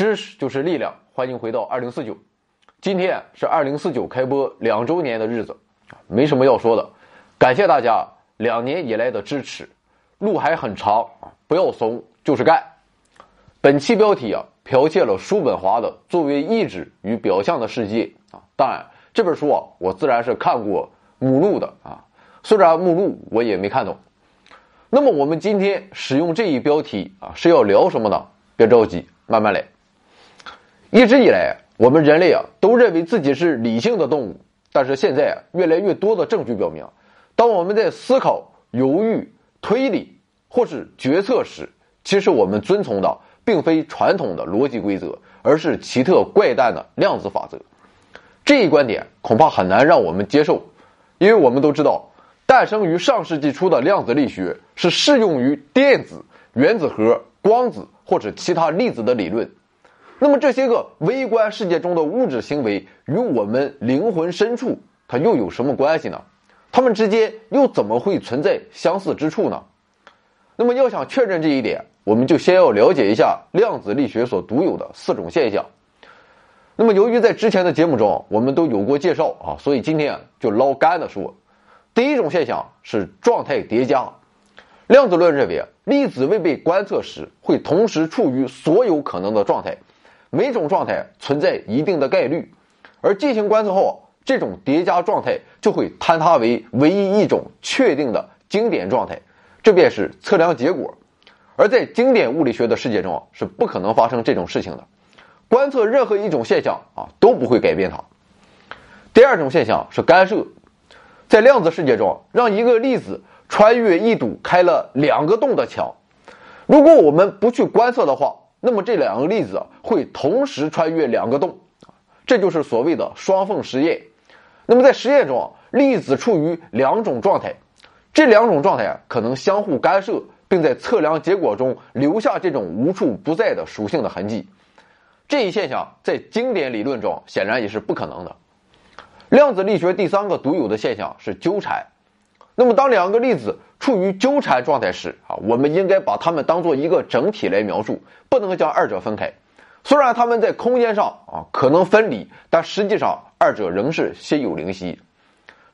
知识就是力量，欢迎回到二零四九。今天是二零四九开播两周年的日子，没什么要说的，感谢大家两年以来的支持。路还很长啊，不要怂，就是干。本期标题啊，剽窃了叔本华的作为意志与表象的世界啊。当然，这本书啊，我自然是看过目录的啊，虽然目录我也没看懂。那么我们今天使用这一标题啊，是要聊什么呢？别着急，慢慢来。一直以来，我们人类啊都认为自己是理性的动物，但是现在越来越多的证据表明，当我们在思考、犹豫、推理或是决策时，其实我们遵从的并非传统的逻辑规则，而是奇特怪诞的量子法则。这一观点恐怕很难让我们接受，因为我们都知道，诞生于上世纪初的量子力学是适用于电子、原子核、光子或者其他粒子的理论。那么这些个微观世界中的物质行为与我们灵魂深处，它又有什么关系呢？它们之间又怎么会存在相似之处呢？那么要想确认这一点，我们就先要了解一下量子力学所独有的四种现象。那么由于在之前的节目中我们都有过介绍啊，所以今天就捞干的说，第一种现象是状态叠加。量子论认为啊，粒子未被观测时会同时处于所有可能的状态。每种状态存在一定的概率，而进行观测后，这种叠加状态就会坍塌为唯一一种确定的经典状态，这便是测量结果。而在经典物理学的世界中是不可能发生这种事情的，观测任何一种现象啊都不会改变它。第二种现象是干涉，在量子世界中，让一个粒子穿越一堵开了两个洞的墙，如果我们不去观测的话。那么这两个粒子会同时穿越两个洞，这就是所谓的双缝实验。那么在实验中，粒子处于两种状态，这两种状态可能相互干涉，并在测量结果中留下这种无处不在的属性的痕迹。这一现象在经典理论中显然也是不可能的。量子力学第三个独有的现象是纠缠。那么当两个粒子处于纠缠状态时，啊，我们应该把它们当做一个整体来描述，不能将二者分开。虽然它们在空间上啊可能分离，但实际上二者仍是心有灵犀。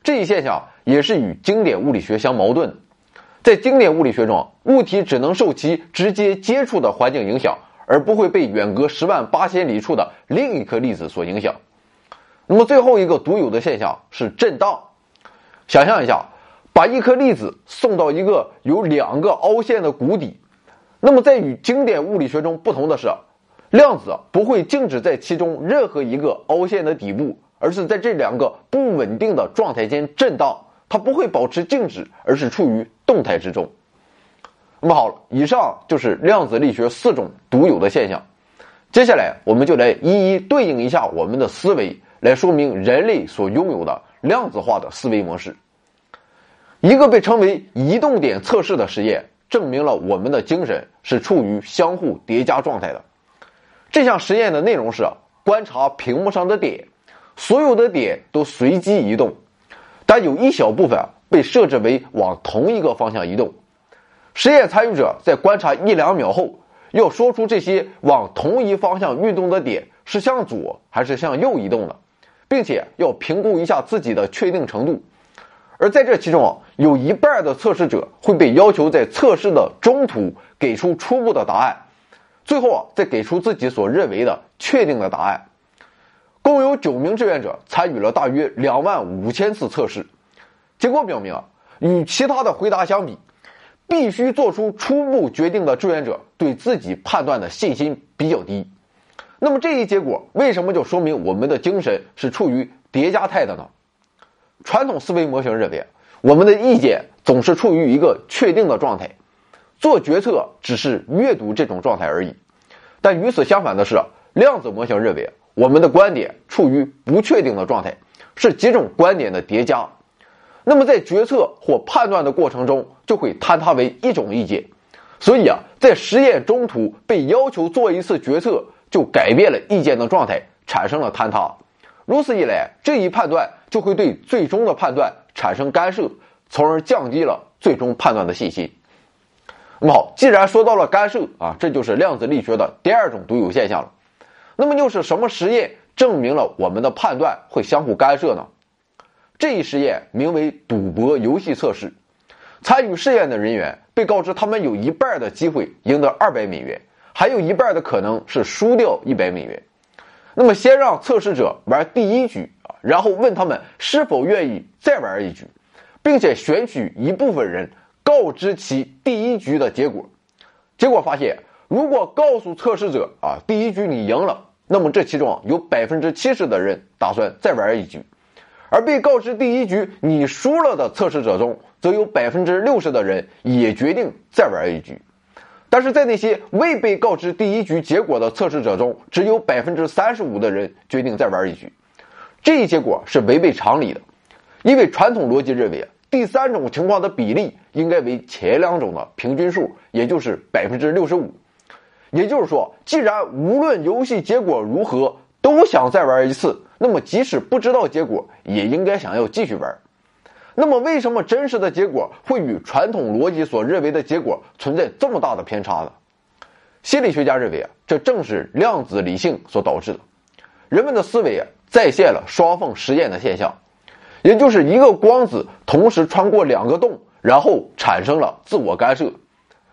这一现象也是与经典物理学相矛盾。在经典物理学中，物体只能受其直接接触的环境影响，而不会被远隔十万八千里处的另一颗粒子所影响。那么最后一个独有的现象是震荡。想象一下。把一颗粒子送到一个有两个凹陷的谷底，那么在与经典物理学中不同的是，量子不会静止在其中任何一个凹陷的底部，而是在这两个不稳定的状态间震荡，它不会保持静止，而是处于动态之中。那么好，以上就是量子力学四种独有的现象，接下来我们就来一一对应一下我们的思维，来说明人类所拥有的量子化的思维模式。一个被称为移动点测试的实验，证明了我们的精神是处于相互叠加状态的。这项实验的内容是观察屏幕上的点，所有的点都随机移动，但有一小部分被设置为往同一个方向移动。实验参与者在观察一两秒后，要说出这些往同一方向运动的点是向左还是向右移动的，并且要评估一下自己的确定程度。而在这其中啊，有一半的测试者会被要求在测试的中途给出初步的答案，最后啊再给出自己所认为的确定的答案。共有九名志愿者参与了大约两万五千次测试，结果表明啊，与其他的回答相比，必须做出初步决定的志愿者对自己判断的信心比较低。那么这一结果为什么就说明我们的精神是处于叠加态的呢？传统思维模型认为，我们的意见总是处于一个确定的状态，做决策只是阅读这种状态而已。但与此相反的是，量子模型认为，我们的观点处于不确定的状态，是几种观点的叠加。那么在决策或判断的过程中，就会坍塌为一种意见。所以啊，在实验中途被要求做一次决策，就改变了意见的状态，产生了坍塌。如此一来，这一判断就会对最终的判断产生干涉，从而降低了最终判断的信心。那么好，既然说到了干涉啊，这就是量子力学的第二种独有现象了。那么又是什么实验证明了我们的判断会相互干涉呢？这一实验名为赌博游戏测试。参与试验的人员被告知，他们有一半的机会赢得二百美元，还有一半的可能是输掉一百美元。那么，先让测试者玩第一局啊，然后问他们是否愿意再玩一局，并且选取一部分人告知其第一局的结果。结果发现，如果告诉测试者啊第一局你赢了，那么这其中有百分之七十的人打算再玩一局。而被告知第一局你输了的测试者中，则有百分之六十的人也决定再玩一局。但是在那些未被告知第一局结果的测试者中，只有百分之三十五的人决定再玩一局。这一结果是违背常理的，因为传统逻辑认为，第三种情况的比例应该为前两种的平均数，也就是百分之六十五。也就是说，既然无论游戏结果如何都想再玩一次。那么，即使不知道结果，也应该想要继续玩。那么，为什么真实的结果会与传统逻辑所认为的结果存在这么大的偏差呢？心理学家认为啊，这正是量子理性所导致的。人们的思维啊，再现了双缝实验的现象，也就是一个光子同时穿过两个洞，然后产生了自我干涉。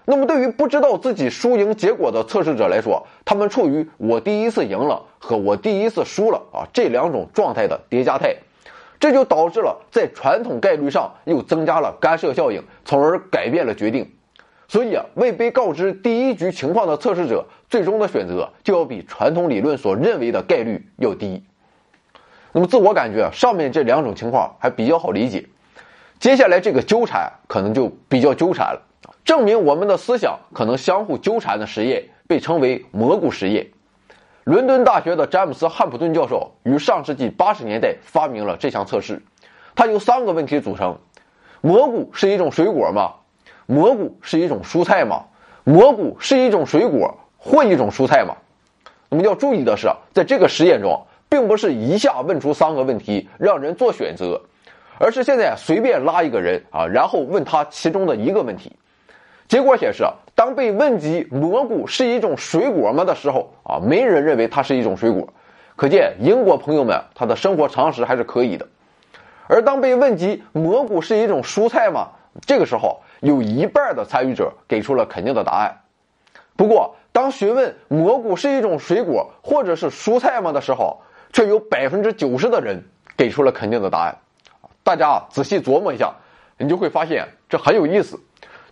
那么，对于不知道自己输赢结果的测试者来说，他们处于我第一次赢了和我第一次输了啊这两种状态的叠加态，这就导致了在传统概率上又增加了干涉效应，从而改变了决定。所以啊，未被告知第一局情况的测试者，最终的选择就要比传统理论所认为的概率要低。那么，自我感觉上面这两种情况还比较好理解，接下来这个纠缠可能就比较纠缠了。证明我们的思想可能相互纠缠的实验被称为蘑菇实验。伦敦大学的詹姆斯·汉普顿教授于上世纪八十年代发明了这项测试。它由三个问题组成：蘑菇是一种水果吗？蘑菇是一种蔬菜吗？蘑菇是一种水果或一种蔬菜吗？那么要注意的是，在这个实验中，并不是一下问出三个问题让人做选择，而是现在随便拉一个人啊，然后问他其中的一个问题。结果显示，当被问及蘑菇是一种水果吗的时候，啊，没人认为它是一种水果。可见英国朋友们他的生活常识还是可以的。而当被问及蘑菇是一种蔬菜吗，这个时候有一半的参与者给出了肯定的答案。不过，当询问蘑菇是一种水果或者是蔬菜吗的时候，却有百分之九十的人给出了肯定的答案。大家仔细琢磨一下，你就会发现这很有意思。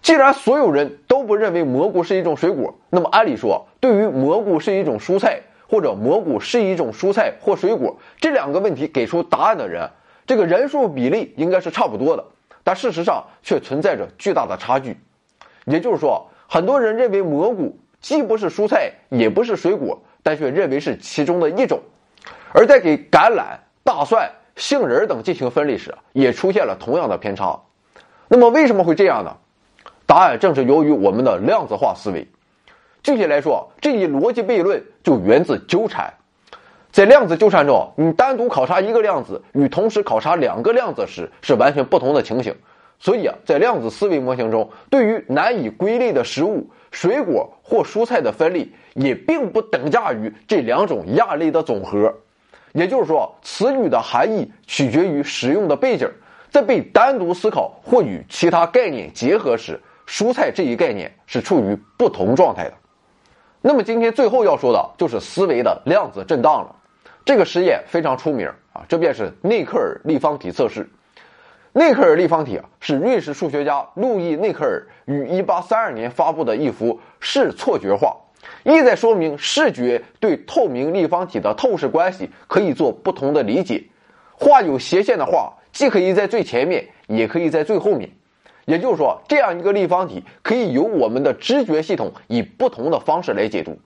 既然所有人都不认为蘑菇是一种水果，那么按理说，对于蘑菇是一种蔬菜或者蘑菇是一种蔬菜或水果这两个问题给出答案的人，这个人数比例应该是差不多的。但事实上却存在着巨大的差距。也就是说，很多人认为蘑菇既不是蔬菜也不是水果，但却认为是其中的一种；而在给橄榄、大蒜、杏仁等进行分类时，也出现了同样的偏差。那么为什么会这样呢？答案正是由于我们的量子化思维。具体来说，这一逻辑悖论就源自纠缠。在量子纠缠中，你单独考察一个量子与同时考察两个量子时是完全不同的情形。所以啊，在量子思维模型中，对于难以归类的食物、水果或蔬菜的分类，也并不等价于这两种亚类的总和。也就是说，词语的含义取决于使用的背景，在被单独思考或与其他概念结合时。蔬菜这一概念是处于不同状态的。那么今天最后要说的就是思维的量子震荡了。这个实验非常出名啊，这便是内克尔立方体测试。内克尔立方体啊，是瑞士数学家路易内克尔于1832年发布的一幅视错觉画，意在说明视觉对透明立方体的透视关系可以做不同的理解。画有斜线的画，既可以在最前面，也可以在最后面。也就是说，这样一个立方体可以由我们的知觉系统以不同的方式来解读。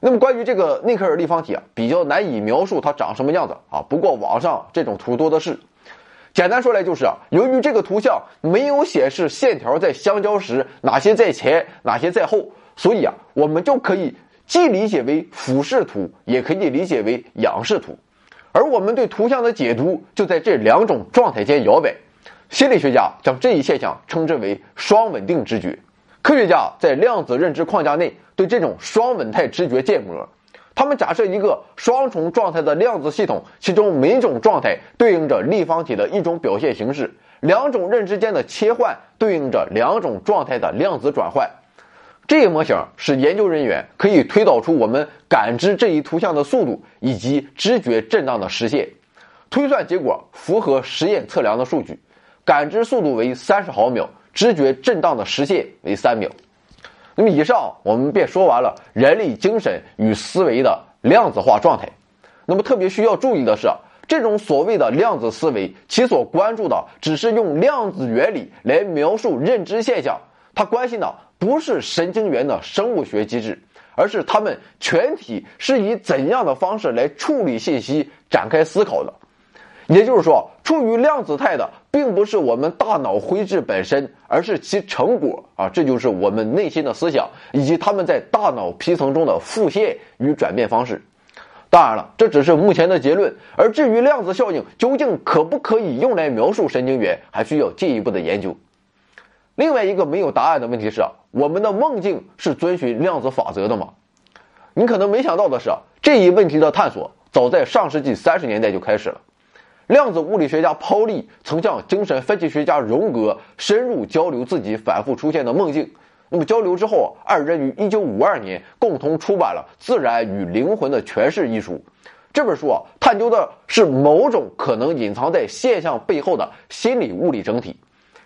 那么，关于这个内克尔立方体啊，比较难以描述它长什么样子啊。不过网上这种图多的是。简单说来就是啊，由于这个图像没有显示线条在相交时哪些在前，哪些在后，所以啊，我们就可以既理解为俯视图，也可以理解为仰视图。而我们对图像的解读就在这两种状态间摇摆。心理学家将这一现象称之为双稳定知觉。科学家在量子认知框架内对这种双稳态知觉建模，他们假设一个双重状态的量子系统，其中每种状态对应着立方体的一种表现形式，两种认知间的切换对应着两种状态的量子转换。这一模型使研究人员可以推导出我们感知这一图像的速度以及知觉震荡的实现。推算结果符合实验测量的数据，感知速度为三十毫秒，知觉震荡的时限为三秒。那么以上我们便说完了人类精神与思维的量子化状态。那么特别需要注意的是，这种所谓的量子思维，其所关注的只是用量子原理来描述认知现象，它关心的不是神经元的生物学机制，而是它们全体是以怎样的方式来处理信息、展开思考的。也就是说，处于量子态的并不是我们大脑灰质本身，而是其成果啊！这就是我们内心的思想，以及它们在大脑皮层中的复现与转变方式。当然了，这只是目前的结论。而至于量子效应究竟可不可以用来描述神经元，还需要进一步的研究。另外一个没有答案的问题是：我们的梦境是遵循量子法则的吗？你可能没想到的是，这一问题的探索早在上世纪三十年代就开始了。量子物理学家泡利曾向精神分析学家荣格深入交流自己反复出现的梦境。那么交流之后，二人于1952年共同出版了《自然与灵魂的诠释》一书。这本书啊，探究的是某种可能隐藏在现象背后的心理物理整体。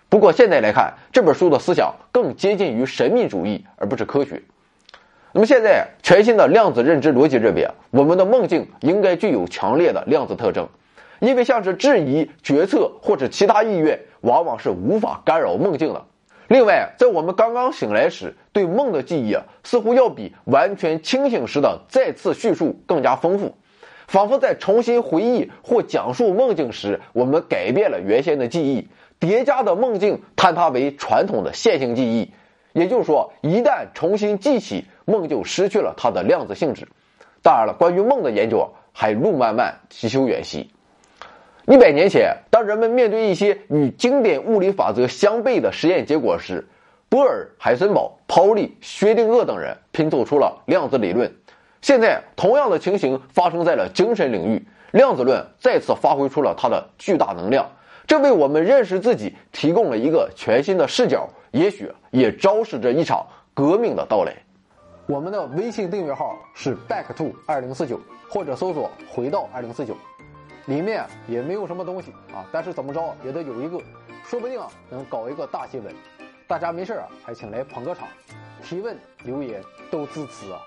不过现在来看，这本书的思想更接近于神秘主义，而不是科学。那么现在，全新的量子认知逻辑认为，我们的梦境应该具有强烈的量子特征。因为像是质疑、决策或者其他意愿，往往是无法干扰梦境的。另外，在我们刚刚醒来时，对梦的记忆啊，似乎要比完全清醒时的再次叙述更加丰富，仿佛在重新回忆或讲述梦境时，我们改变了原先的记忆，叠加的梦境坍塌为传统的线性记忆。也就是说，一旦重新记起梦，就失去了它的量子性质。当然了，关于梦的研究还路漫漫其修远兮。一百年前，当人们面对一些与经典物理法则相悖的实验结果时，波尔、海森堡、泡利、薛定谔等人拼凑出了量子理论。现在，同样的情形发生在了精神领域，量子论再次发挥出了它的巨大能量，这为我们认识自己提供了一个全新的视角，也许也昭示着一场革命的到来。我们的微信订阅号是 back to 二零四九，或者搜索回到二零四九。里面也没有什么东西啊，但是怎么着也得有一个，说不定啊能搞一个大新闻。大家没事啊，还请来捧个场，提问留言都支持啊。